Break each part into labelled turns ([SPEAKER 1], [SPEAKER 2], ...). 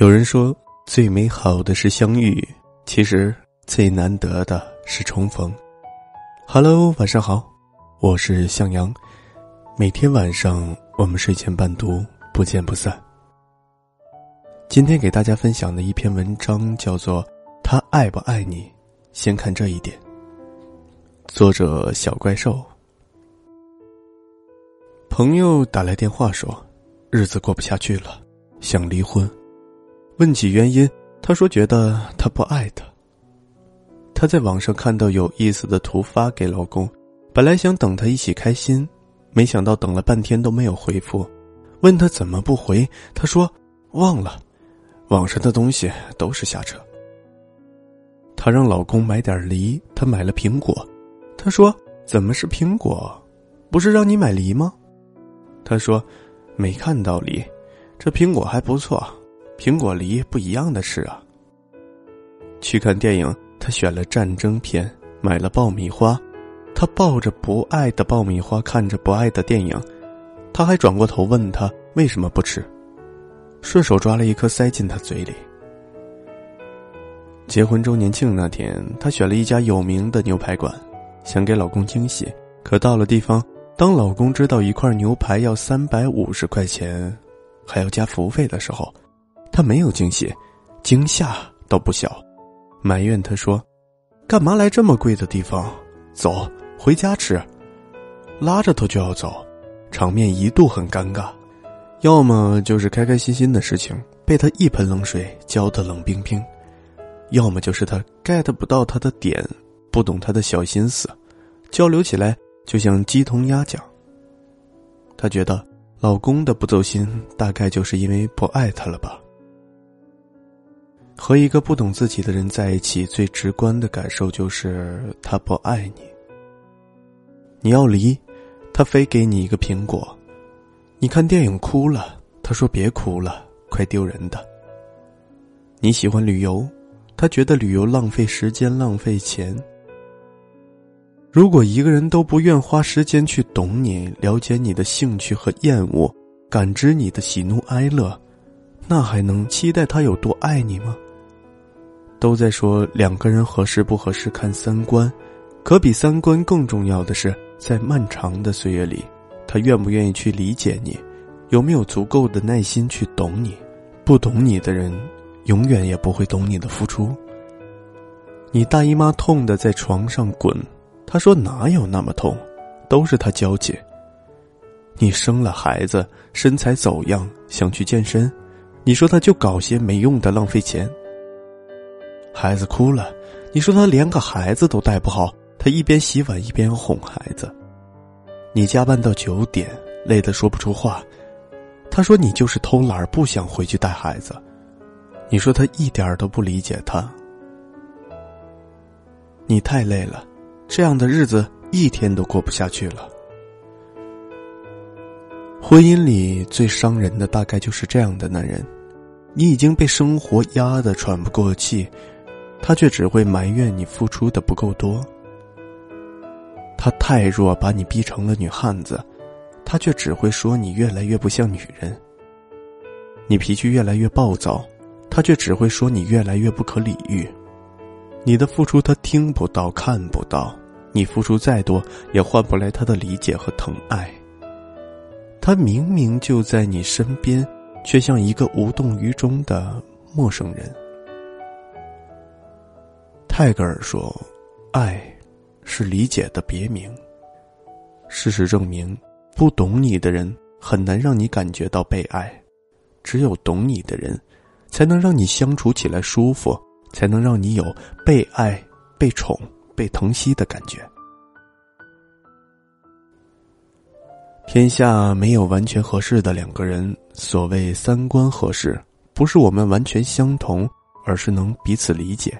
[SPEAKER 1] 有人说，最美好的是相遇，其实最难得的是重逢。Hello，晚上好，我是向阳。每天晚上我们睡前伴读，不见不散。今天给大家分享的一篇文章叫做《他爱不爱你》，先看这一点。作者小怪兽。朋友打来电话说，日子过不下去了，想离婚。问起原因，她说觉得他不爱她。她在网上看到有意思的图发给老公，本来想等他一起开心，没想到等了半天都没有回复。问他怎么不回，他说忘了，网上的东西都是瞎扯。她让老公买点梨，他买了苹果。他说怎么是苹果？不是让你买梨吗？他说没看到梨，这苹果还不错。苹果梨不一样的是啊。去看电影，他选了战争片，买了爆米花。他抱着不爱的爆米花，看着不爱的电影。他还转过头问他为什么不吃，顺手抓了一颗塞进他嘴里。结婚周年庆那天，她选了一家有名的牛排馆，想给老公惊喜。可到了地方，当老公知道一块牛排要三百五十块钱，还要加服务费的时候。他没有惊喜，惊吓倒不小，埋怨他说：“干嘛来这么贵的地方？走回家吃。”拉着他就要走，场面一度很尴尬。要么就是开开心心的事情被他一盆冷水浇得冷冰冰，要么就是他 get 不到他的点，不懂他的小心思，交流起来就像鸡同鸭讲。他觉得老公的不走心，大概就是因为不爱他了吧。和一个不懂自己的人在一起，最直观的感受就是他不爱你。你要离，他非给你一个苹果；你看电影哭了，他说别哭了，快丢人的。你喜欢旅游，他觉得旅游浪费时间、浪费钱。如果一个人都不愿花时间去懂你、了解你的兴趣和厌恶、感知你的喜怒哀乐，那还能期待他有多爱你吗？都在说两个人合适不合适看三观，可比三观更重要的是，在漫长的岁月里，他愿不愿意去理解你，有没有足够的耐心去懂你。不懂你的人，永远也不会懂你的付出。你大姨妈痛的在床上滚，他说哪有那么痛，都是他娇气。你生了孩子，身材走样，想去健身，你说他就搞些没用的，浪费钱。孩子哭了，你说他连个孩子都带不好，他一边洗碗一边哄孩子。你加班到九点，累得说不出话，他说你就是偷懒不想回去带孩子。你说他一点都不理解他。你太累了，这样的日子一天都过不下去了。婚姻里最伤人的大概就是这样的男人，你已经被生活压得喘不过气。他却只会埋怨你付出的不够多。他太弱，把你逼成了女汉子，他却只会说你越来越不像女人。你脾气越来越暴躁，他却只会说你越来越不可理喻。你的付出他听不到、看不到，你付出再多也换不来他的理解和疼爱。他明明就在你身边，却像一个无动于衷的陌生人。泰戈尔说：“爱，是理解的别名。事实证明，不懂你的人很难让你感觉到被爱，只有懂你的人，才能让你相处起来舒服，才能让你有被爱、被宠、被疼惜的感觉。天下没有完全合适的两个人，所谓三观合适，不是我们完全相同，而是能彼此理解。”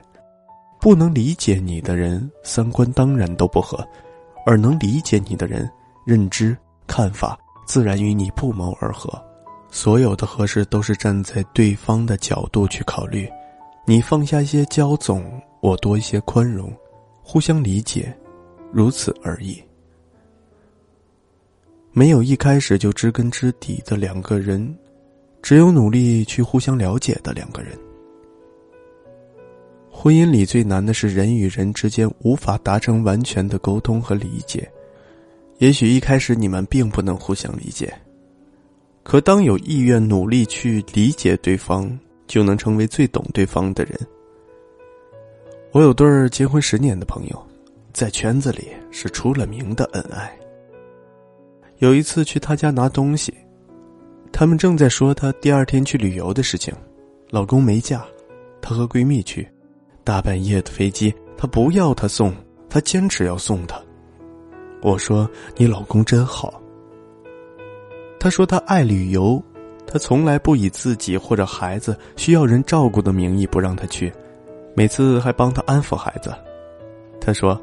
[SPEAKER 1] 不能理解你的人，三观当然都不合；而能理解你的人，认知看法自然与你不谋而合。所有的合适都是站在对方的角度去考虑，你放下一些骄纵，我多一些宽容，互相理解，如此而已。没有一开始就知根知底的两个人，只有努力去互相了解的两个人。婚姻里最难的是人与人之间无法达成完全的沟通和理解。也许一开始你们并不能互相理解，可当有意愿努力去理解对方，就能成为最懂对方的人。我有对儿结婚十年的朋友，在圈子里是出了名的恩爱。有一次去他家拿东西，他们正在说她第二天去旅游的事情，老公没假，她和闺蜜去。大半夜的飞机，他不要他送，他坚持要送他。我说：“你老公真好。”他说：“他爱旅游，他从来不以自己或者孩子需要人照顾的名义不让他去，每次还帮他安抚孩子。”他说：“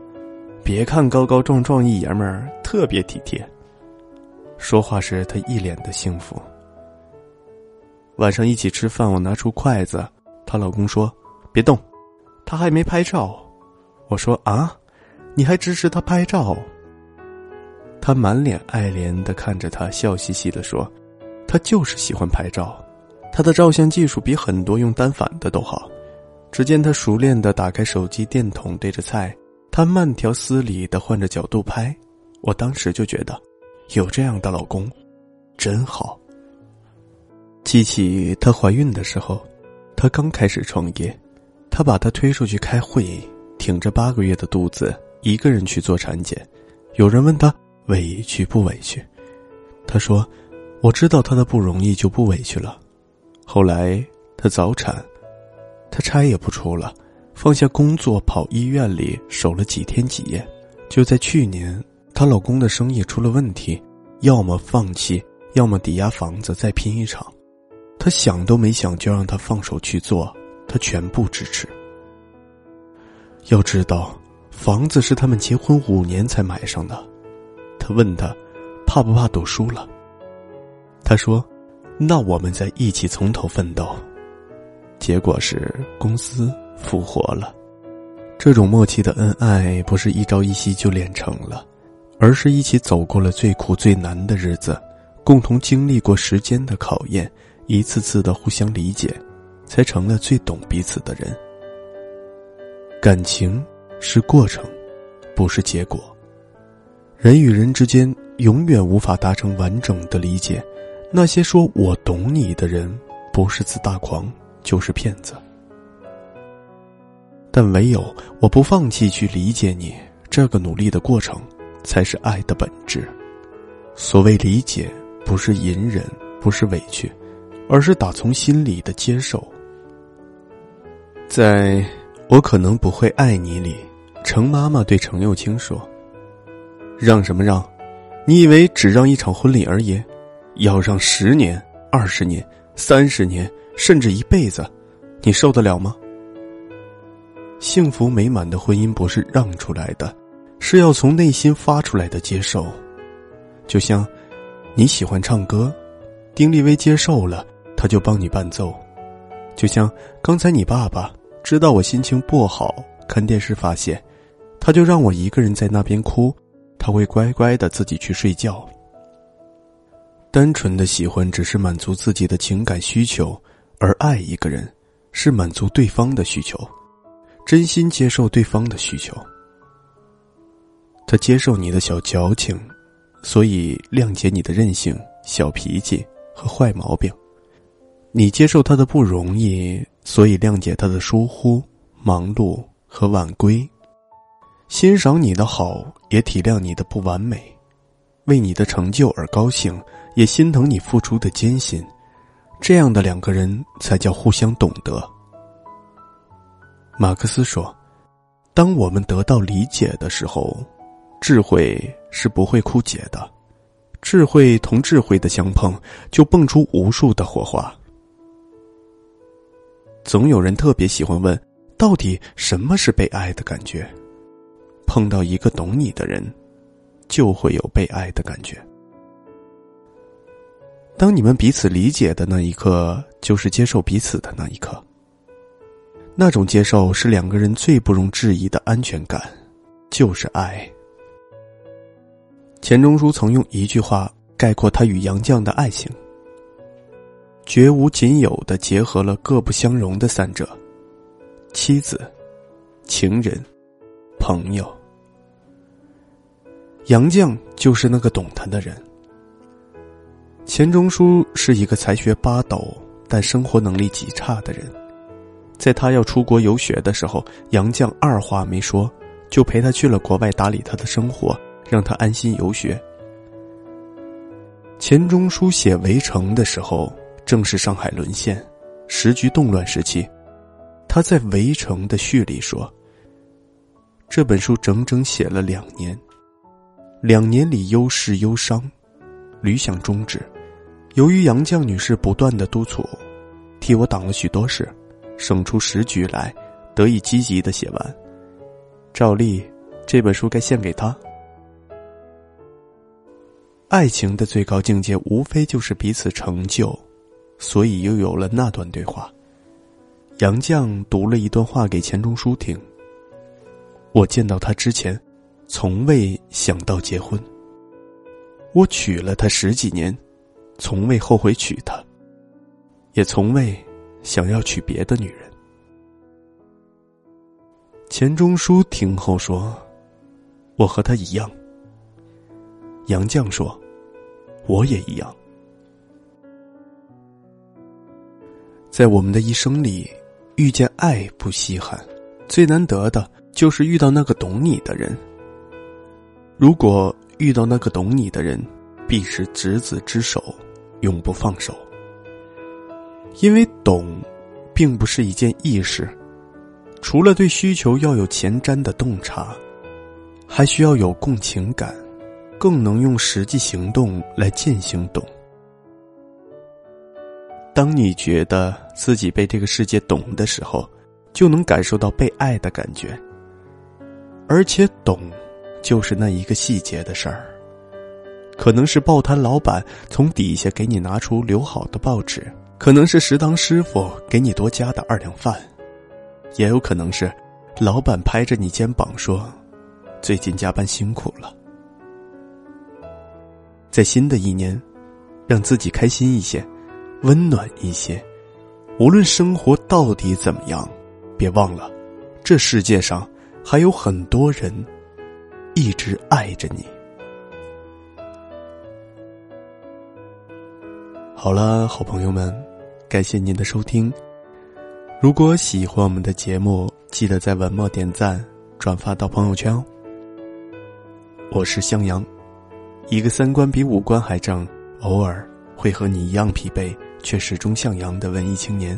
[SPEAKER 1] 别看高高壮壮一爷们儿，特别体贴。”说话时他一脸的幸福。晚上一起吃饭，我拿出筷子，她老公说：“别动。”他还没拍照，我说啊，你还支持他拍照？他满脸爱怜的看着他，笑嘻嘻的说：“他就是喜欢拍照，他的照相技术比很多用单反的都好。”只见他熟练的打开手机电筒对着菜，他慢条斯理的换着角度拍。我当时就觉得，有这样的老公，真好。记起她怀孕的时候，她刚开始创业。他把她推出去开会，挺着八个月的肚子，一个人去做产检。有人问他委屈不委屈，他说：“我知道他的不容易，就不委屈了。”后来她早产，她差也不出了，放下工作跑医院里守了几天几夜。就在去年，她老公的生意出了问题，要么放弃，要么抵押房子再拼一场。她想都没想就让他放手去做。他全部支持。要知道，房子是他们结婚五年才买上的。他问他，怕不怕赌输了？他说：“那我们再一起从头奋斗。”结果是公司复活了。这种默契的恩爱，不是一朝一夕就练成了，而是一起走过了最苦最难的日子，共同经历过时间的考验，一次次的互相理解。才成了最懂彼此的人。感情是过程，不是结果。人与人之间永远无法达成完整的理解。那些说我懂你的人，不是自大狂，就是骗子。但唯有我不放弃去理解你，这个努力的过程，才是爱的本质。所谓理解，不是隐忍，不是委屈，而是打从心里的接受。在我可能不会爱你里，程妈妈对程又青说：“让什么让？你以为只让一场婚礼而已？要让十年、二十年、三十年，甚至一辈子，你受得了吗？”幸福美满的婚姻不是让出来的，是要从内心发出来的接受。就像你喜欢唱歌，丁立威接受了，他就帮你伴奏。就像刚才你爸爸知道我心情不好，看电视发现，他就让我一个人在那边哭，他会乖乖的自己去睡觉。单纯的喜欢只是满足自己的情感需求，而爱一个人是满足对方的需求，真心接受对方的需求。他接受你的小矫情，所以谅解你的任性、小脾气和坏毛病。你接受他的不容易，所以谅解他的疏忽、忙碌和晚归；欣赏你的好，也体谅你的不完美；为你的成就而高兴，也心疼你付出的艰辛。这样的两个人才叫互相懂得。马克思说：“当我们得到理解的时候，智慧是不会枯竭的。智慧同智慧的相碰，就蹦出无数的火花。”总有人特别喜欢问，到底什么是被爱的感觉？碰到一个懂你的人，就会有被爱的感觉。当你们彼此理解的那一刻，就是接受彼此的那一刻。那种接受是两个人最不容置疑的安全感，就是爱。钱钟书曾用一句话概括他与杨绛的爱情：绝无仅有的结合了各不相容的三者：妻子、情人、朋友。杨绛就是那个懂他的人。钱钟书是一个才学八斗但生活能力极差的人，在他要出国游学的时候，杨绛二话没说，就陪他去了国外打理他的生活，让他安心游学。钱钟书写《围城》的时候，正是上海沦陷、时局动乱时期，他在《围城》的序里说：“这本书整整写了两年，两年里忧事忧伤，屡想终止。”由于杨绛女士不断的督促，替我挡了许多事，省出时局来，得以积极的写完。照例，这本书该献给她。爱情的最高境界，无非就是彼此成就，所以又有了那段对话。杨绛读了一段话给钱钟书听。我见到他之前，从未想到结婚。我娶了她十几年。从未后悔娶她，也从未想要娶别的女人。钱钟书听后说：“我和他一样。”杨绛说：“我也一样。”在我们的一生里，遇见爱不稀罕，最难得的就是遇到那个懂你的人。如果遇到那个懂你的人，必是执子之手。永不放手，因为懂，并不是一件易事。除了对需求要有前瞻的洞察，还需要有共情感，更能用实际行动来践行懂。当你觉得自己被这个世界懂的时候，就能感受到被爱的感觉。而且懂，就是那一个细节的事儿。可能是报摊老板从底下给你拿出留好的报纸，可能是食堂师傅给你多加的二两饭，也有可能是老板拍着你肩膀说：“最近加班辛苦了。”在新的一年，让自己开心一些，温暖一些。无论生活到底怎么样，别忘了，这世界上还有很多人一直爱着你。好了，好朋友们，感谢您的收听。如果喜欢我们的节目，记得在文末点赞、转发到朋友圈哦。我是向阳，一个三观比五官还正，偶尔会和你一样疲惫，却始终向阳的文艺青年。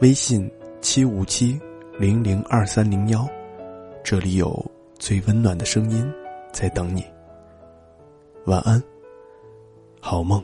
[SPEAKER 1] 微信七五七零零二三零幺，这里有最温暖的声音在等你。晚安，好梦。